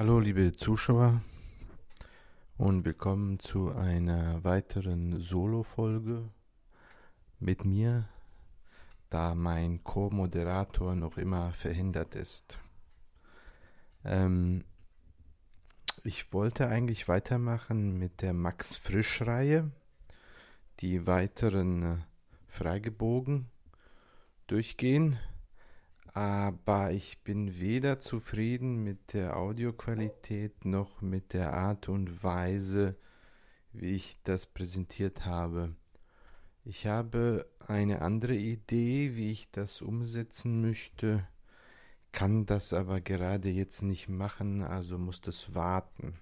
Hallo liebe Zuschauer und willkommen zu einer weiteren Solo-Folge mit mir, da mein Co-Moderator noch immer verhindert ist. Ähm, ich wollte eigentlich weitermachen mit der Max Frisch-Reihe, die weiteren äh, Fragebogen durchgehen aber ich bin weder zufrieden mit der Audioqualität noch mit der Art und Weise, wie ich das präsentiert habe. Ich habe eine andere Idee, wie ich das umsetzen möchte, kann das aber gerade jetzt nicht machen, also muss das warten.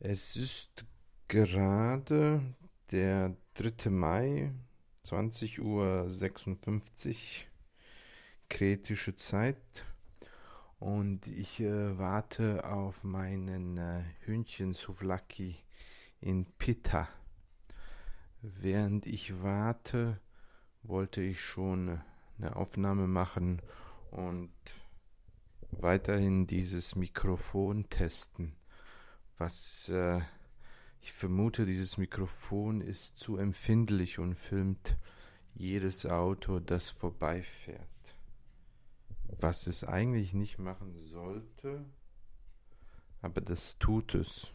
Es ist gerade der 3. Mai, 20.56 Uhr kritische Zeit und ich äh, warte auf meinen äh, Hühnchen Souvlaki in Pitta. Während ich warte, wollte ich schon eine Aufnahme machen und weiterhin dieses Mikrofon testen. Was äh, ich vermute, dieses Mikrofon ist zu empfindlich und filmt jedes Auto, das vorbeifährt was es eigentlich nicht machen sollte, aber das tut es.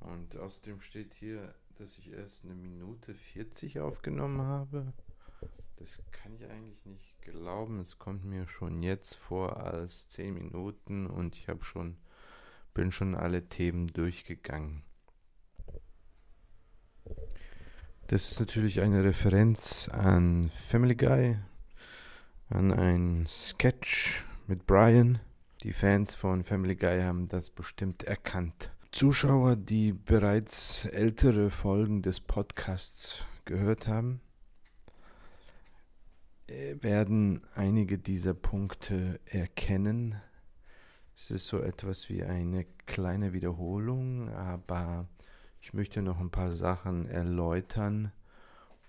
Und außerdem steht hier, dass ich erst eine Minute 40 aufgenommen habe. Das kann ich eigentlich nicht glauben. Es kommt mir schon jetzt vor als 10 Minuten und ich habe schon bin schon alle Themen durchgegangen. Das ist natürlich eine Referenz an Family Guy, an ein Sketch mit Brian. Die Fans von Family Guy haben das bestimmt erkannt. Zuschauer, die bereits ältere Folgen des Podcasts gehört haben, äh, werden einige dieser Punkte erkennen. Es ist so etwas wie eine kleine Wiederholung, aber ich möchte noch ein paar Sachen erläutern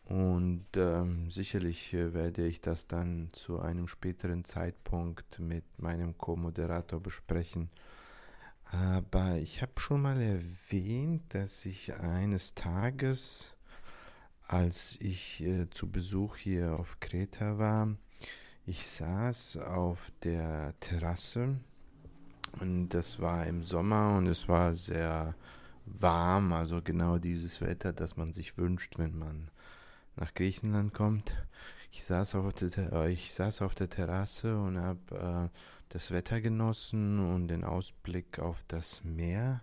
und ähm, sicherlich äh, werde ich das dann zu einem späteren Zeitpunkt mit meinem Co-Moderator besprechen. Aber ich habe schon mal erwähnt, dass ich eines Tages, als ich äh, zu Besuch hier auf Kreta war, ich saß auf der Terrasse und das war im Sommer und es war sehr warm, also genau dieses Wetter, das man sich wünscht, wenn man nach Griechenland kommt. Ich saß auf der, äh, ich saß auf der Terrasse und habe äh, das Wetter genossen und den Ausblick auf das Meer.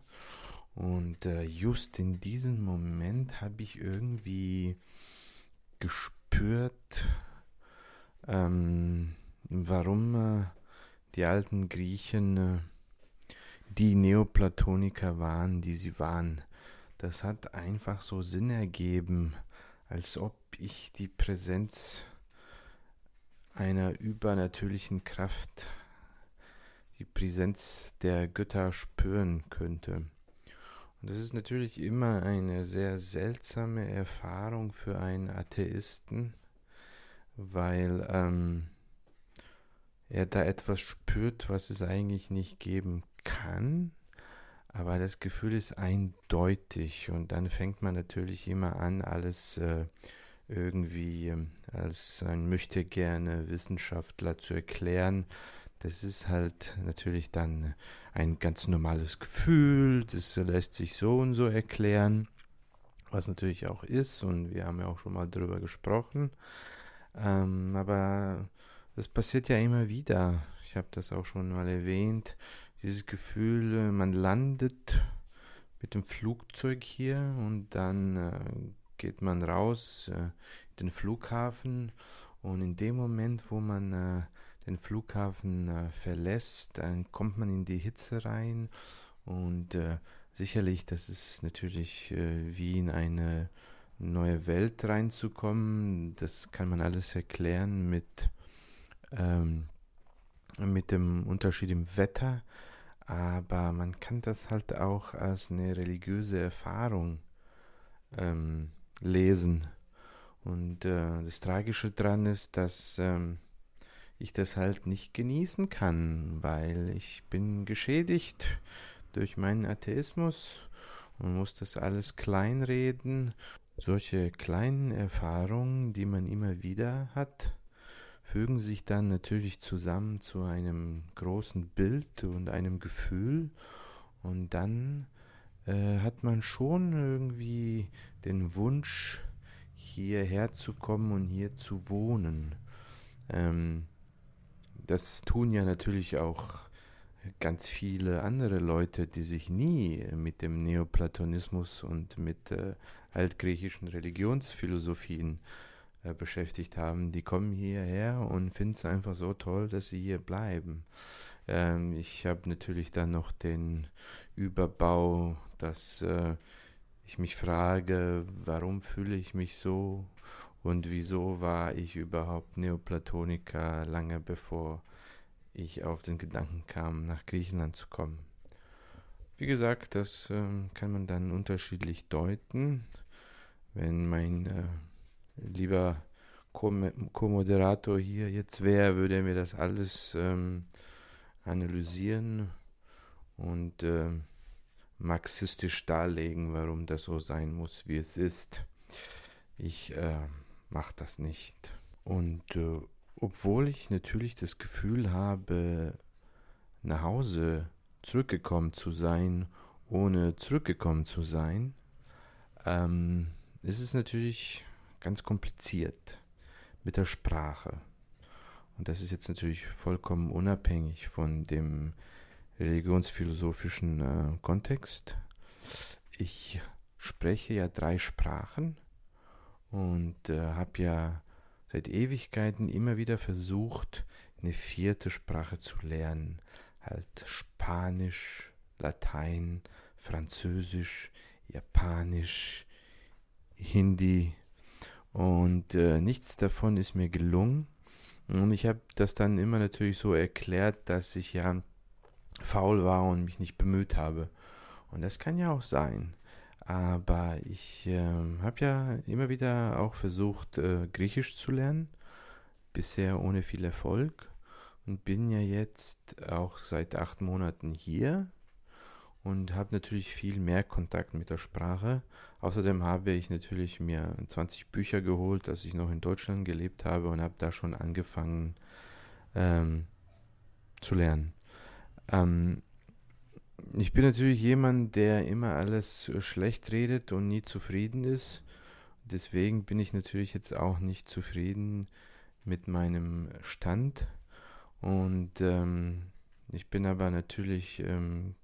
Und äh, just in diesem Moment habe ich irgendwie gespürt, ähm, warum äh, die alten Griechen äh, die Neoplatoniker waren, die sie waren. Das hat einfach so Sinn ergeben als ob ich die Präsenz einer übernatürlichen Kraft, die Präsenz der Götter spüren könnte. Und das ist natürlich immer eine sehr seltsame Erfahrung für einen Atheisten, weil ähm, er da etwas spürt, was es eigentlich nicht geben kann, aber das Gefühl ist eindeutig und dann fängt man natürlich immer an, alles äh, irgendwie äh, als ein möchte gerne Wissenschaftler zu erklären. Das ist halt natürlich dann ein ganz normales Gefühl, das lässt sich so und so erklären, was natürlich auch ist und wir haben ja auch schon mal drüber gesprochen. Ähm, aber das passiert ja immer wieder. Ich habe das auch schon mal erwähnt dieses Gefühl, äh, man landet mit dem Flugzeug hier und dann äh, geht man raus äh, in den Flughafen. Und in dem Moment, wo man äh, den Flughafen äh, verlässt, dann kommt man in die Hitze rein. Und äh, sicherlich, das ist natürlich wie in eine neue Welt reinzukommen. Das kann man alles erklären mit, ähm, mit dem Unterschied im Wetter aber man kann das halt auch als eine religiöse Erfahrung ähm, lesen. Und äh, das Tragische daran ist, dass ähm, ich das halt nicht genießen kann, weil ich bin geschädigt durch meinen Atheismus und muss das alles kleinreden. Solche kleinen Erfahrungen, die man immer wieder hat, fügen sich dann natürlich zusammen zu einem großen Bild und einem Gefühl und dann äh, hat man schon irgendwie den Wunsch, hierher zu kommen und hier zu wohnen. Ähm, das tun ja natürlich auch ganz viele andere Leute, die sich nie mit dem Neoplatonismus und mit äh, altgriechischen Religionsphilosophien äh, beschäftigt haben, die kommen hierher und finden es einfach so toll, dass sie hier bleiben. Ähm, ich habe natürlich dann noch den Überbau, dass äh, ich mich frage, warum fühle ich mich so und wieso war ich überhaupt Neoplatoniker lange bevor ich auf den Gedanken kam, nach Griechenland zu kommen. Wie gesagt, das äh, kann man dann unterschiedlich deuten. Wenn mein äh, lieber Co-Moderator hier jetzt wäre, würde er mir das alles ähm, analysieren und äh, marxistisch darlegen, warum das so sein muss, wie es ist. Ich äh, mache das nicht. Und äh, obwohl ich natürlich das Gefühl habe, nach Hause zurückgekommen zu sein, ohne zurückgekommen zu sein, ähm, ist es natürlich ganz kompliziert mit der Sprache. Und das ist jetzt natürlich vollkommen unabhängig von dem religionsphilosophischen äh, Kontext. Ich spreche ja drei Sprachen und äh, habe ja seit Ewigkeiten immer wieder versucht, eine vierte Sprache zu lernen. Halt Spanisch, Latein, Französisch, Japanisch, Hindi. Und äh, nichts davon ist mir gelungen. Und ich habe das dann immer natürlich so erklärt, dass ich ja faul war und mich nicht bemüht habe. Und das kann ja auch sein. Aber ich äh, habe ja immer wieder auch versucht, äh, Griechisch zu lernen. Bisher ohne viel Erfolg. Und bin ja jetzt auch seit acht Monaten hier und habe natürlich viel mehr Kontakt mit der Sprache. Außerdem habe ich natürlich mir 20 Bücher geholt, als ich noch in Deutschland gelebt habe und habe da schon angefangen ähm, zu lernen. Ähm, ich bin natürlich jemand, der immer alles schlecht redet und nie zufrieden ist. Deswegen bin ich natürlich jetzt auch nicht zufrieden mit meinem Stand. Und ähm, ich bin aber natürlich ähm,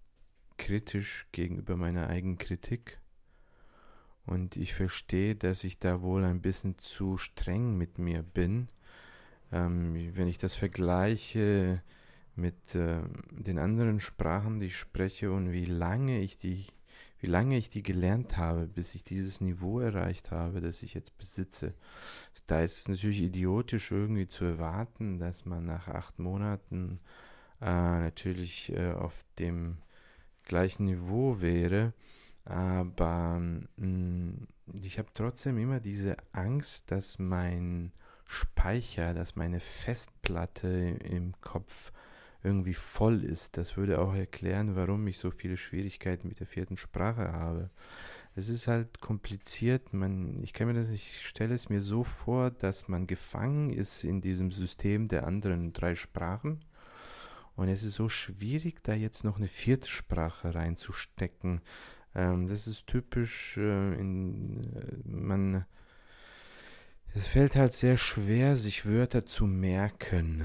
kritisch gegenüber meiner eigenen Kritik. Und ich verstehe, dass ich da wohl ein bisschen zu streng mit mir bin. Ähm, wenn ich das vergleiche mit äh, den anderen Sprachen, die ich spreche und wie lange ich die, wie lange ich die gelernt habe, bis ich dieses Niveau erreicht habe, das ich jetzt besitze. Da ist es natürlich idiotisch irgendwie zu erwarten, dass man nach acht Monaten äh, natürlich äh, auf dem gleichen Niveau wäre. Aber mh, mm, ich habe trotzdem immer diese Angst, dass mein Speicher, dass meine Festplatte im Kopf irgendwie voll ist. Das würde auch erklären, warum ich so viele Schwierigkeiten mit der vierten Sprache habe. Es ist halt kompliziert. Man, ich kann mir das, ich stelle es mir so vor, dass man gefangen ist in diesem System der anderen drei Sprachen. Und es ist so schwierig, da jetzt noch eine vierte Sprache reinzustecken. Ähm, das ist typisch. Äh, in, äh, man, es fällt halt sehr schwer, sich Wörter zu merken.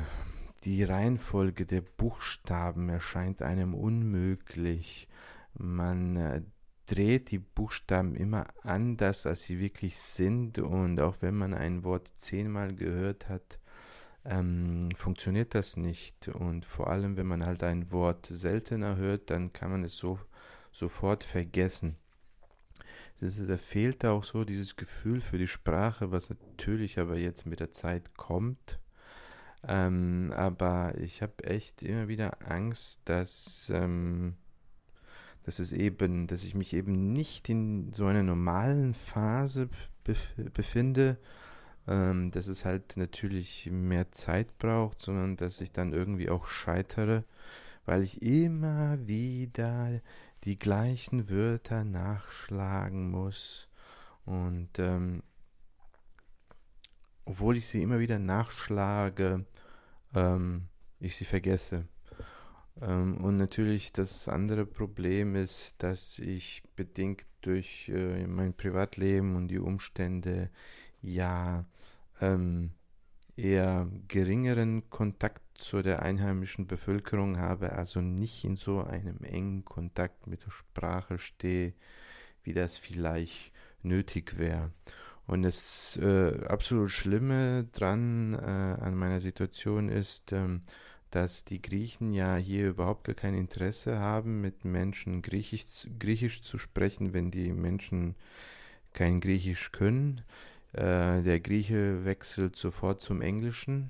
Die Reihenfolge der Buchstaben erscheint einem unmöglich. Man äh, dreht die Buchstaben immer anders, als sie wirklich sind. Und auch wenn man ein Wort zehnmal gehört hat, ähm, funktioniert das nicht. Und vor allem, wenn man halt ein Wort seltener hört, dann kann man es so sofort vergessen. Da fehlt auch so dieses Gefühl für die Sprache, was natürlich aber jetzt mit der Zeit kommt. Ähm, aber ich habe echt immer wieder Angst, dass, ähm, dass es eben, dass ich mich eben nicht in so einer normalen Phase bef befinde, ähm, dass es halt natürlich mehr Zeit braucht, sondern dass ich dann irgendwie auch scheitere, weil ich immer wieder die gleichen Wörter nachschlagen muss und ähm, obwohl ich sie immer wieder nachschlage, ähm, ich sie vergesse. Ähm, und natürlich das andere Problem ist, dass ich bedingt durch äh, mein Privatleben und die Umstände ja ähm, eher geringeren Kontakt zu der einheimischen Bevölkerung habe, also nicht in so einem engen Kontakt mit der Sprache stehe, wie das vielleicht nötig wäre. Und das äh, absolut Schlimme dran äh, an meiner Situation ist, ähm, dass die Griechen ja hier überhaupt gar kein Interesse haben, mit Menschen Griechisch, Griechisch zu sprechen, wenn die Menschen kein Griechisch können. Äh, der Grieche wechselt sofort zum Englischen.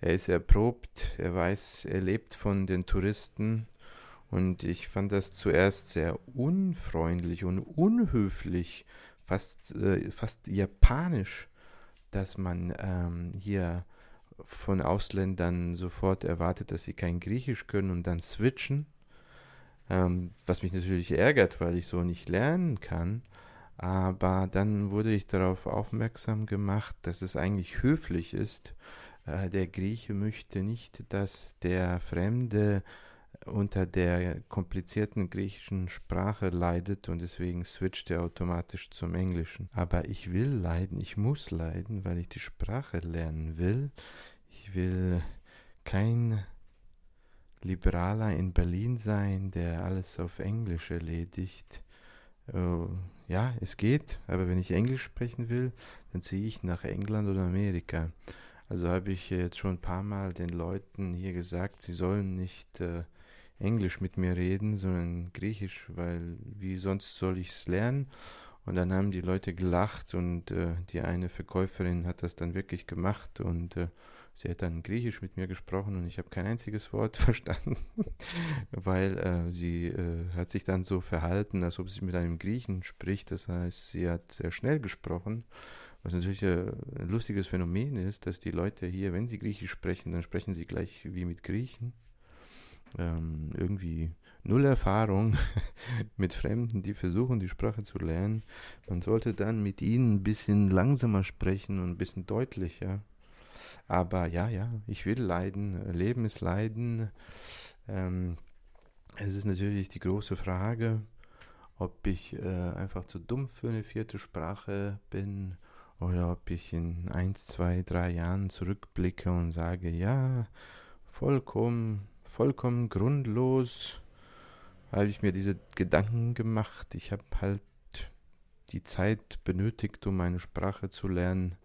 Er ist erprobt, er weiß, er lebt von den Touristen. Und ich fand das zuerst sehr unfreundlich und unhöflich, fast, äh, fast japanisch, dass man ähm, hier von Ausländern sofort erwartet, dass sie kein Griechisch können und dann switchen. Ähm, was mich natürlich ärgert, weil ich so nicht lernen kann. Aber dann wurde ich darauf aufmerksam gemacht, dass es eigentlich höflich ist. Äh, der Grieche möchte nicht, dass der Fremde unter der komplizierten griechischen Sprache leidet und deswegen switcht er automatisch zum Englischen. Aber ich will leiden, ich muss leiden, weil ich die Sprache lernen will. Ich will kein Liberaler in Berlin sein, der alles auf Englisch erledigt. Uh, ja, es geht, aber wenn ich Englisch sprechen will, dann ziehe ich nach England oder Amerika. Also habe ich jetzt schon ein paar Mal den Leuten hier gesagt, sie sollen nicht äh, Englisch mit mir reden, sondern Griechisch, weil wie sonst soll ich es lernen? Und dann haben die Leute gelacht und äh, die eine Verkäuferin hat das dann wirklich gemacht und äh, sie hat dann Griechisch mit mir gesprochen und ich habe kein einziges Wort verstanden, weil äh, sie äh, hat sich dann so verhalten, als ob sie mit einem Griechen spricht. Das heißt, sie hat sehr schnell gesprochen. Was natürlich äh, ein lustiges Phänomen ist, dass die Leute hier, wenn sie Griechisch sprechen, dann sprechen sie gleich wie mit Griechen ähm, irgendwie null Erfahrung mit Fremden, die versuchen, die Sprache zu lernen. Man sollte dann mit ihnen ein bisschen langsamer sprechen und ein bisschen deutlicher. Aber ja, ja, ich will leiden. Leben ist Leiden. Ähm, es ist natürlich die große Frage, ob ich äh, einfach zu dumm für eine vierte Sprache bin oder ob ich in eins, zwei, drei Jahren zurückblicke und sage, ja, vollkommen vollkommen grundlos habe ich mir diese Gedanken gemacht. Ich habe halt die Zeit benötigt, um meine Sprache zu lernen,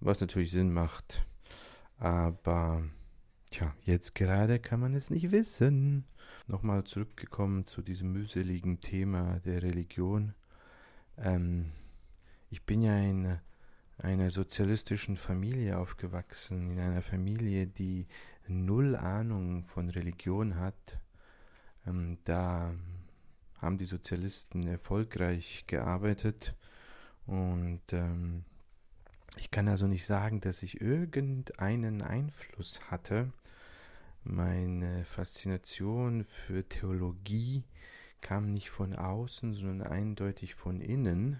was natürlich Sinn macht. Aber tja, jetzt gerade kann man es nicht wissen. Nochmal zurückgekommen zu diesem mühseligen Thema der Religion. Ähm, ich bin ja in einer sozialistischen Familie aufgewachsen, in einer Familie, die null Ahnung von Religion hat, ähm, da haben die Sozialisten erfolgreich gearbeitet und ähm, ich kann also nicht sagen, dass ich irgendeinen Einfluss hatte. Meine Faszination für Theologie kam nicht von außen, sondern eindeutig von innen.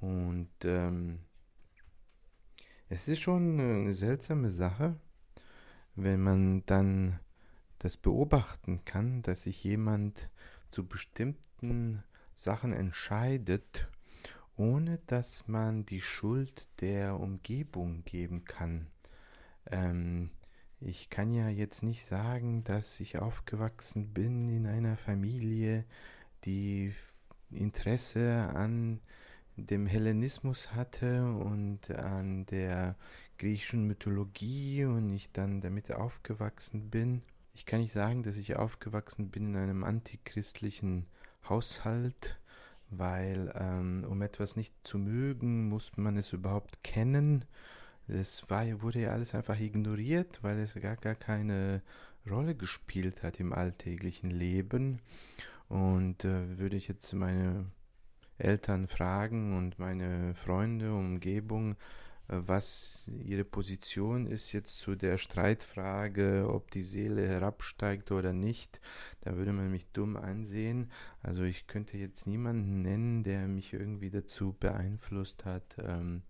Und ähm, es ist schon eine seltsame Sache, wenn man dann das beobachten kann, dass sich jemand zu bestimmten Sachen entscheidet, ohne dass man die Schuld der Umgebung geben kann. Ähm, ich kann ja jetzt nicht sagen, dass ich aufgewachsen bin in einer Familie, die Interesse an dem Hellenismus hatte und an der griechischen Mythologie und ich dann damit aufgewachsen bin. Ich kann nicht sagen, dass ich aufgewachsen bin in einem antichristlichen Haushalt, weil ähm, um etwas nicht zu mögen, muss man es überhaupt kennen. Es war, wurde ja alles einfach ignoriert, weil es gar, gar keine Rolle gespielt hat im alltäglichen Leben. Und äh, würde ich jetzt meine Eltern fragen und meine Freunde, Umgebung, was ihre Position ist jetzt zu der Streitfrage, ob die Seele herabsteigt oder nicht, da würde man mich dumm ansehen. Also ich könnte jetzt niemanden nennen, der mich irgendwie dazu beeinflusst hat, ähm,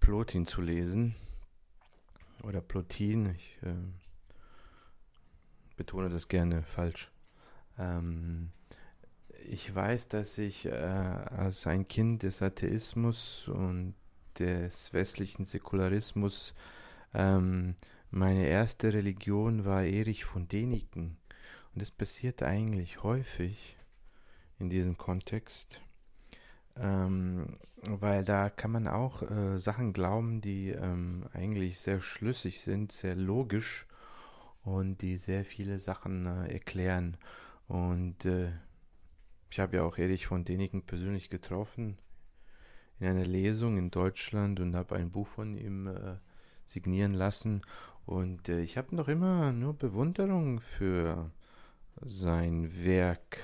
Plotin zu lesen oder Plotin. Ich äh, betone das gerne falsch. Ähm, ich weiß, dass ich äh, als ein Kind des Atheismus und des westlichen Säkularismus ähm, meine erste Religion war Erich von Däniken. Und das passiert eigentlich häufig in diesem Kontext, ähm, weil da kann man auch äh, Sachen glauben, die ähm, eigentlich sehr schlüssig sind, sehr logisch und die sehr viele Sachen äh, erklären. Und äh, ich habe ja auch Erich von Däniken persönlich getroffen in einer Lesung in Deutschland und habe ein Buch von ihm äh, signieren lassen. Und äh, ich habe noch immer nur Bewunderung für sein Werk,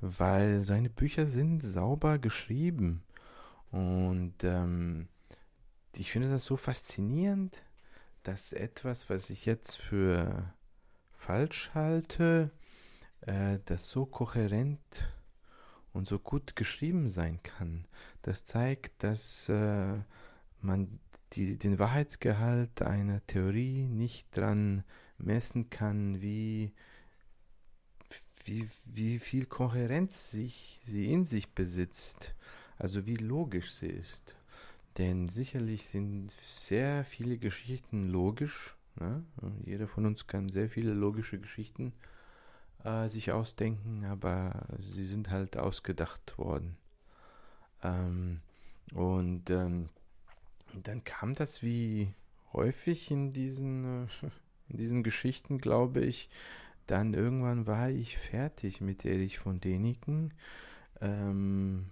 weil seine Bücher sind sauber geschrieben. Und ähm, ich finde das so faszinierend, dass etwas, was ich jetzt für falsch halte, äh, das so kohärent und so gut geschrieben sein kann. Das zeigt, dass äh, man die, den Wahrheitsgehalt einer Theorie nicht dran messen kann, wie, wie, wie viel Kohärenz sich, sie in sich besitzt, also wie logisch sie ist. Denn sicherlich sind sehr viele Geschichten logisch. Ne? Jeder von uns kann sehr viele logische Geschichten äh, sich ausdenken, aber sie sind halt ausgedacht worden. Ähm, und ähm, dann kam das wie häufig in diesen, äh, in diesen Geschichten, glaube ich. Dann irgendwann war ich fertig mit Erich von Däniken. Ähm,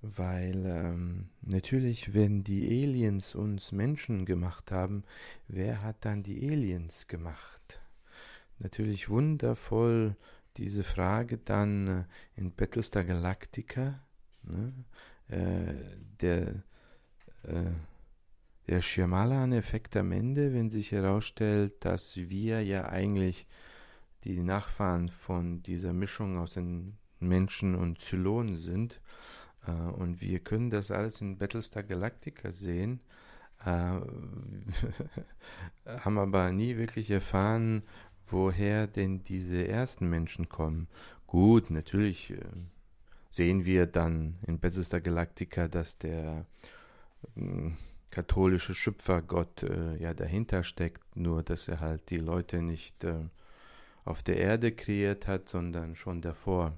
weil ähm, natürlich, wenn die Aliens uns Menschen gemacht haben, wer hat dann die Aliens gemacht? Natürlich wundervoll diese Frage dann äh, in Battlestar Galactica, ne? äh, der, äh, der Shyamalan-Effekt am Ende, wenn sich herausstellt, dass wir ja eigentlich die Nachfahren von dieser Mischung aus den Menschen und Zylonen sind äh, und wir können das alles in Battlestar Galactica sehen, äh, haben aber nie wirklich erfahren, woher denn diese ersten Menschen kommen. Gut, natürlich äh, sehen wir dann in Battlestar Galactica, dass der äh, katholische Schöpfergott äh, ja dahinter steckt, nur dass er halt die Leute nicht äh, auf der Erde kreiert hat, sondern schon davor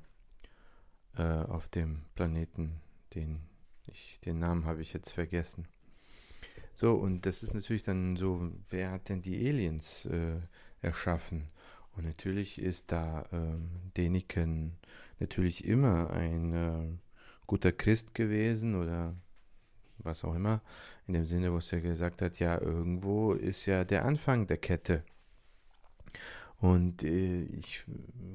äh, auf dem Planeten, den ich, den Namen habe ich jetzt vergessen. So, und das ist natürlich dann so, wer hat denn die Aliens äh, erschaffen? Und natürlich ist da ähm, Deniken natürlich immer ein äh, guter Christ gewesen oder was auch immer, in dem Sinne, wo es ja gesagt hat, ja, irgendwo ist ja der Anfang der Kette. Und äh, ich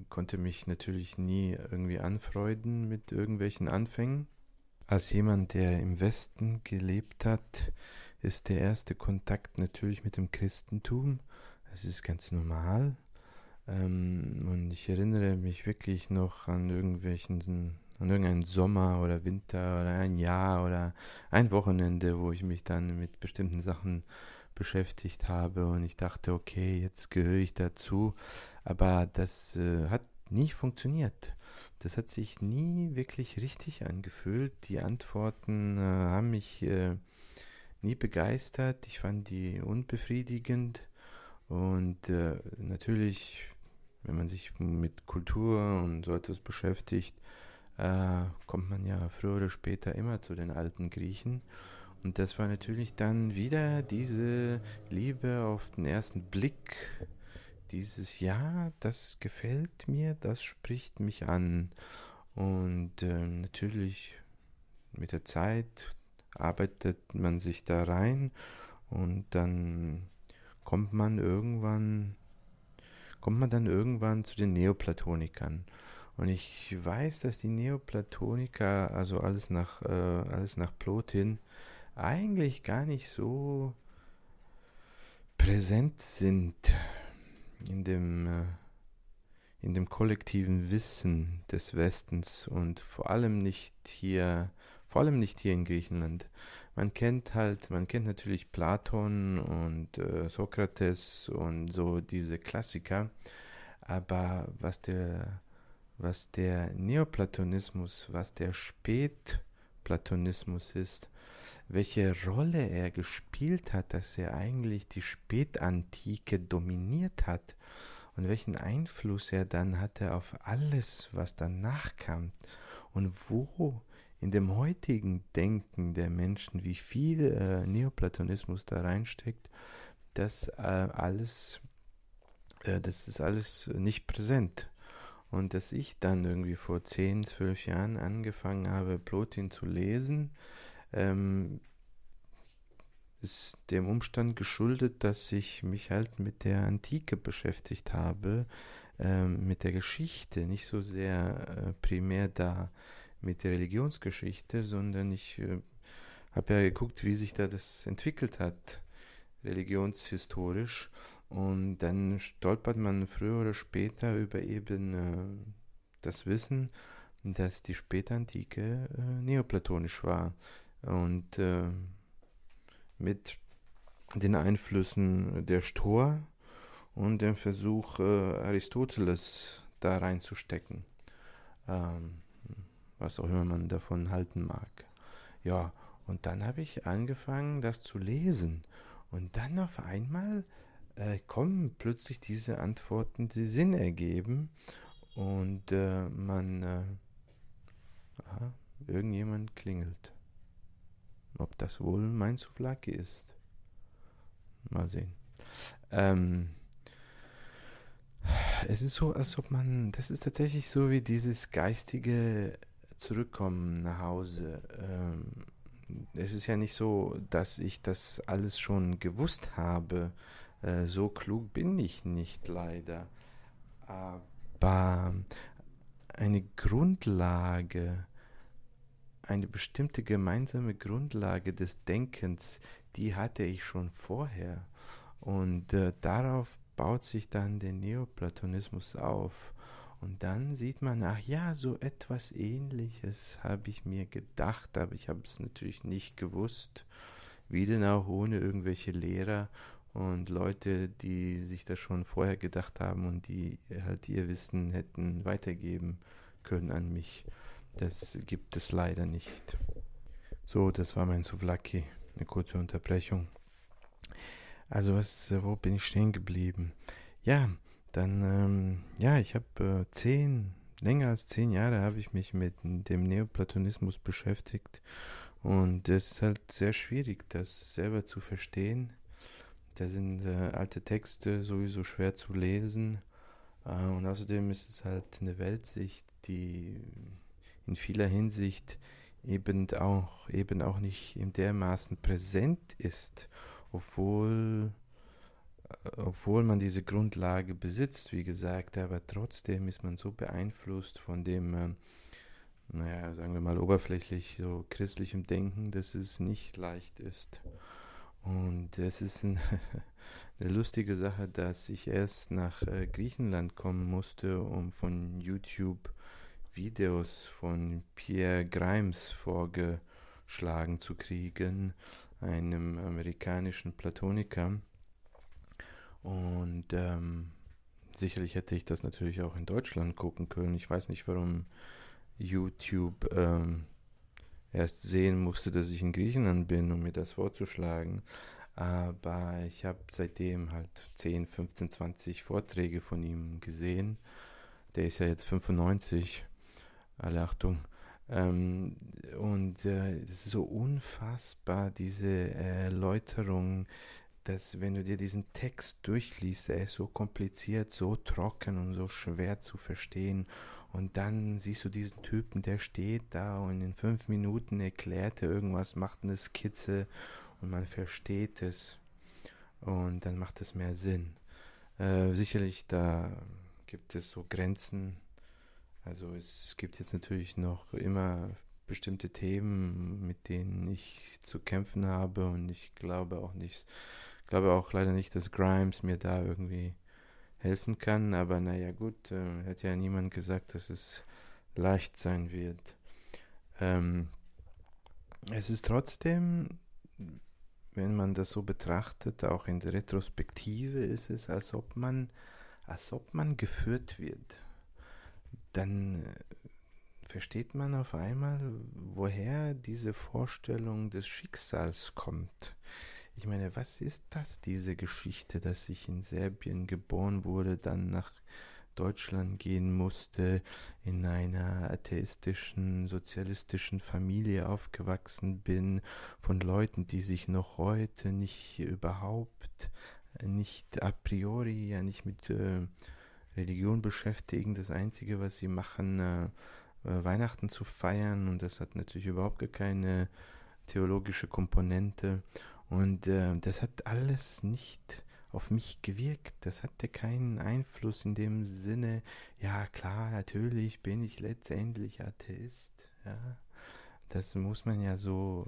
konnte mich natürlich nie irgendwie anfreunden mit irgendwelchen Anfängen. Als jemand, der im Westen gelebt hat, ist der erste Kontakt natürlich mit dem Christentum. Das ist ganz normal. Ähm, und ich erinnere mich wirklich noch an irgendwelchen, an irgendeinen Sommer oder Winter oder ein Jahr oder ein Wochenende, wo ich mich dann mit bestimmten Sachen beschäftigt habe und ich dachte, okay, jetzt gehöre ich dazu, aber das äh, hat nie funktioniert. Das hat sich nie wirklich richtig angefühlt. Die Antworten äh, haben mich äh, nie begeistert. Ich fand die unbefriedigend. Und äh, natürlich, wenn man sich mit Kultur und so etwas beschäftigt, äh, kommt man ja früher oder später immer zu den alten Griechen. Und das war natürlich dann wieder diese Liebe auf den ersten Blick. Dieses Ja, das gefällt mir, das spricht mich an. Und äh, natürlich mit der Zeit arbeitet man sich da rein und dann kommt man irgendwann, kommt man dann irgendwann zu den Neoplatonikern. Und ich weiß, dass die Neoplatoniker, also alles nach, äh, alles nach Plotin, eigentlich gar nicht so präsent sind in dem, äh, in dem kollektiven Wissen des Westens und vor allem nicht hier, vor allem nicht hier in Griechenland. Man kennt halt, man kennt natürlich Platon und äh, Sokrates und so diese Klassiker, aber was der, was der Neoplatonismus, was der Spätplatonismus ist, welche Rolle er gespielt hat, dass er eigentlich die Spätantike dominiert hat und welchen Einfluss er dann hatte auf alles, was danach kam und wo in dem heutigen Denken der Menschen, wie viel äh, Neoplatonismus da reinsteckt, das äh, alles, äh, das ist alles nicht präsent. Und dass ich dann irgendwie vor 10, 12 Jahren angefangen habe, Plotin zu lesen, ähm, ist dem Umstand geschuldet, dass ich mich halt mit der Antike beschäftigt habe, ähm, mit der Geschichte, nicht so sehr äh, primär da mit der Religionsgeschichte, sondern ich äh, habe ja geguckt, wie sich da das entwickelt hat, religionshistorisch. Und dann stolpert man früher oder später über eben äh, das Wissen, dass die Spätantike äh, neoplatonisch war. Und äh, mit den Einflüssen der Stor und dem Versuch, äh, Aristoteles da reinzustecken. Ähm, was auch immer man davon halten mag. Ja, und dann habe ich angefangen, das zu lesen. Und dann auf einmal äh, kommen plötzlich diese Antworten, die Sinn ergeben. Und äh, man, äh, aha, irgendjemand klingelt. Ob das wohl mein Souvlaki ist. Mal sehen. Ähm, es ist so, als ob man, das ist tatsächlich so wie dieses geistige Zurückkommen nach Hause. Ähm, es ist ja nicht so, dass ich das alles schon gewusst habe. Äh, so klug bin ich nicht leider. Aber eine Grundlage, eine bestimmte gemeinsame Grundlage des Denkens, die hatte ich schon vorher. Und äh, darauf baut sich dann der Neoplatonismus auf. Und dann sieht man, ach ja, so etwas ähnliches habe ich mir gedacht, aber ich habe es natürlich nicht gewusst. Wie denn auch ohne irgendwelche Lehrer und Leute, die sich das schon vorher gedacht haben und die halt ihr Wissen hätten weitergeben können an mich. Das gibt es leider nicht. So, das war mein Souvlaki. Eine kurze Unterbrechung. Also, was, wo bin ich stehen geblieben? Ja, dann, ähm, ja, ich habe äh, zehn, länger als zehn Jahre habe ich mich mit dem Neoplatonismus beschäftigt. Und es ist halt sehr schwierig, das selber zu verstehen. Da sind äh, alte Texte sowieso schwer zu lesen. Äh, und außerdem ist es halt eine Weltsicht, die in vieler Hinsicht eben auch, eben auch nicht in dermaßen präsent ist, obwohl, obwohl man diese Grundlage besitzt, wie gesagt, aber trotzdem ist man so beeinflusst von dem, äh, naja, sagen wir mal oberflächlich, so christlichem Denken, dass es nicht leicht ist. Und es ist ein, eine lustige Sache, dass ich erst nach äh, Griechenland kommen musste, um von YouTube Videos von Pierre Grimes vorgeschlagen zu kriegen, einem amerikanischen Platoniker. Und ähm, sicherlich hätte ich das natürlich auch in Deutschland gucken können. Ich weiß nicht, warum YouTube ähm, erst sehen musste, dass ich in Griechenland bin, um mir das vorzuschlagen. Aber ich habe seitdem halt 10, 15, 20 Vorträge von ihm gesehen. Der ist ja jetzt 95 alle Achtung. Ähm, und äh, es ist so unfassbar, diese Erläuterung, dass wenn du dir diesen Text durchliest, er ist so kompliziert, so trocken und so schwer zu verstehen. Und dann siehst du diesen Typen, der steht da und in fünf Minuten erklärt er irgendwas, macht eine Skizze und man versteht es. Und dann macht es mehr Sinn. Äh, sicherlich, da gibt es so Grenzen Also es gibt jetzt natürlich noch immer bestimmte Themen, mit denen ich zu kämpfen habe und ich glaube auch nicht, glaube auch leider nicht, dass Grimes mir da irgendwie helfen kann, aber naja gut, äh, hat ja niemand gesagt, dass es leicht sein wird. Ähm, es ist trotzdem, wenn man das so betrachtet, auch in der Retrospektive ist es, als ob man, als ob man geführt wird. Dann äh, versteht man auf einmal, woher diese Vorstellung des Schicksals kommt. Ich meine, was ist das, diese Geschichte, dass ich in Serbien geboren wurde, dann nach Deutschland gehen musste, in einer atheistischen, sozialistischen Familie aufgewachsen bin, von Leuten, die sich noch heute nicht überhaupt, nicht a priori, ja nicht mit äh, Religion beschäftigen. Das Einzige, was sie machen, äh, äh, Weihnachten zu feiern und das hat natürlich überhaupt keine theologische Komponente und äh, das hat alles nicht auf mich gewirkt. Das hatte keinen Einfluss in dem Sinne, ja klar, natürlich bin ich letztendlich Atheist. Ja, das muss man ja so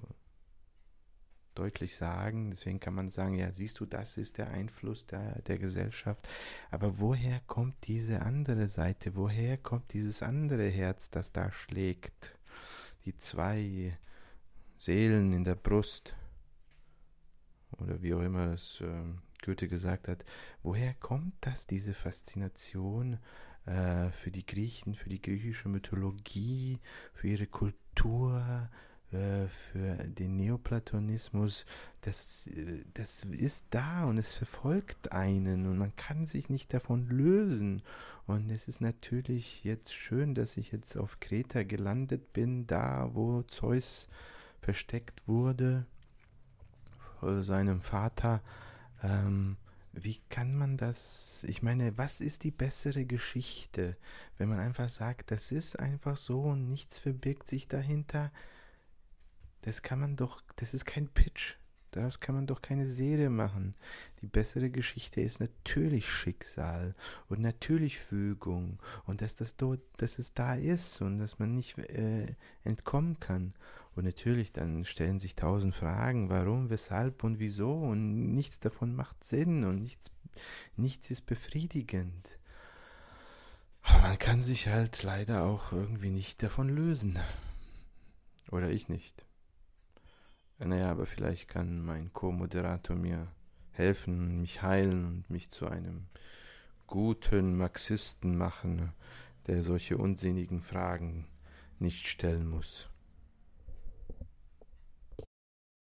deutlich sagen. Deswegen kann man sagen, ja, siehst du, das ist der Einfluss der, der Gesellschaft. Aber woher kommt diese andere Seite? Woher kommt dieses andere Herz, das da schlägt? Die zwei Seelen in der Brust. Oder wie auch immer es äh, Goethe gesagt hat. Woher kommt das, diese Faszination äh, für die Griechen, für die griechische Mythologie, für ihre Kultur, äh, für den Neoplatonismus, das, das ist da und es verfolgt einen und man kann sich nicht davon lösen. Und es ist natürlich jetzt schön, dass ich jetzt auf Kreta gelandet bin, da wo Zeus versteckt wurde seinem Vater. Ähm, wie kann man das, ich meine, was ist die bessere Geschichte, wenn man einfach sagt, das ist einfach so und nichts verbirgt sich dahinter? Das kann man doch, das ist kein Pitch. Daraus kann man doch keine Serie machen. Die bessere Geschichte ist natürlich Schicksal und natürlich Fügung und dass das dort, dass es da ist und dass man nicht äh, entkommen kann. Und natürlich dann stellen sich tausend Fragen, warum, weshalb und wieso und nichts davon macht Sinn und nichts, nichts ist befriedigend. Aber man kann sich halt leider auch irgendwie nicht davon lösen. Oder ich nicht. Naja, aber vielleicht kann mein Co-Moderator mir helfen, mich heilen und mich zu einem guten Marxisten machen, der solche unsinnigen Fragen nicht stellen muss.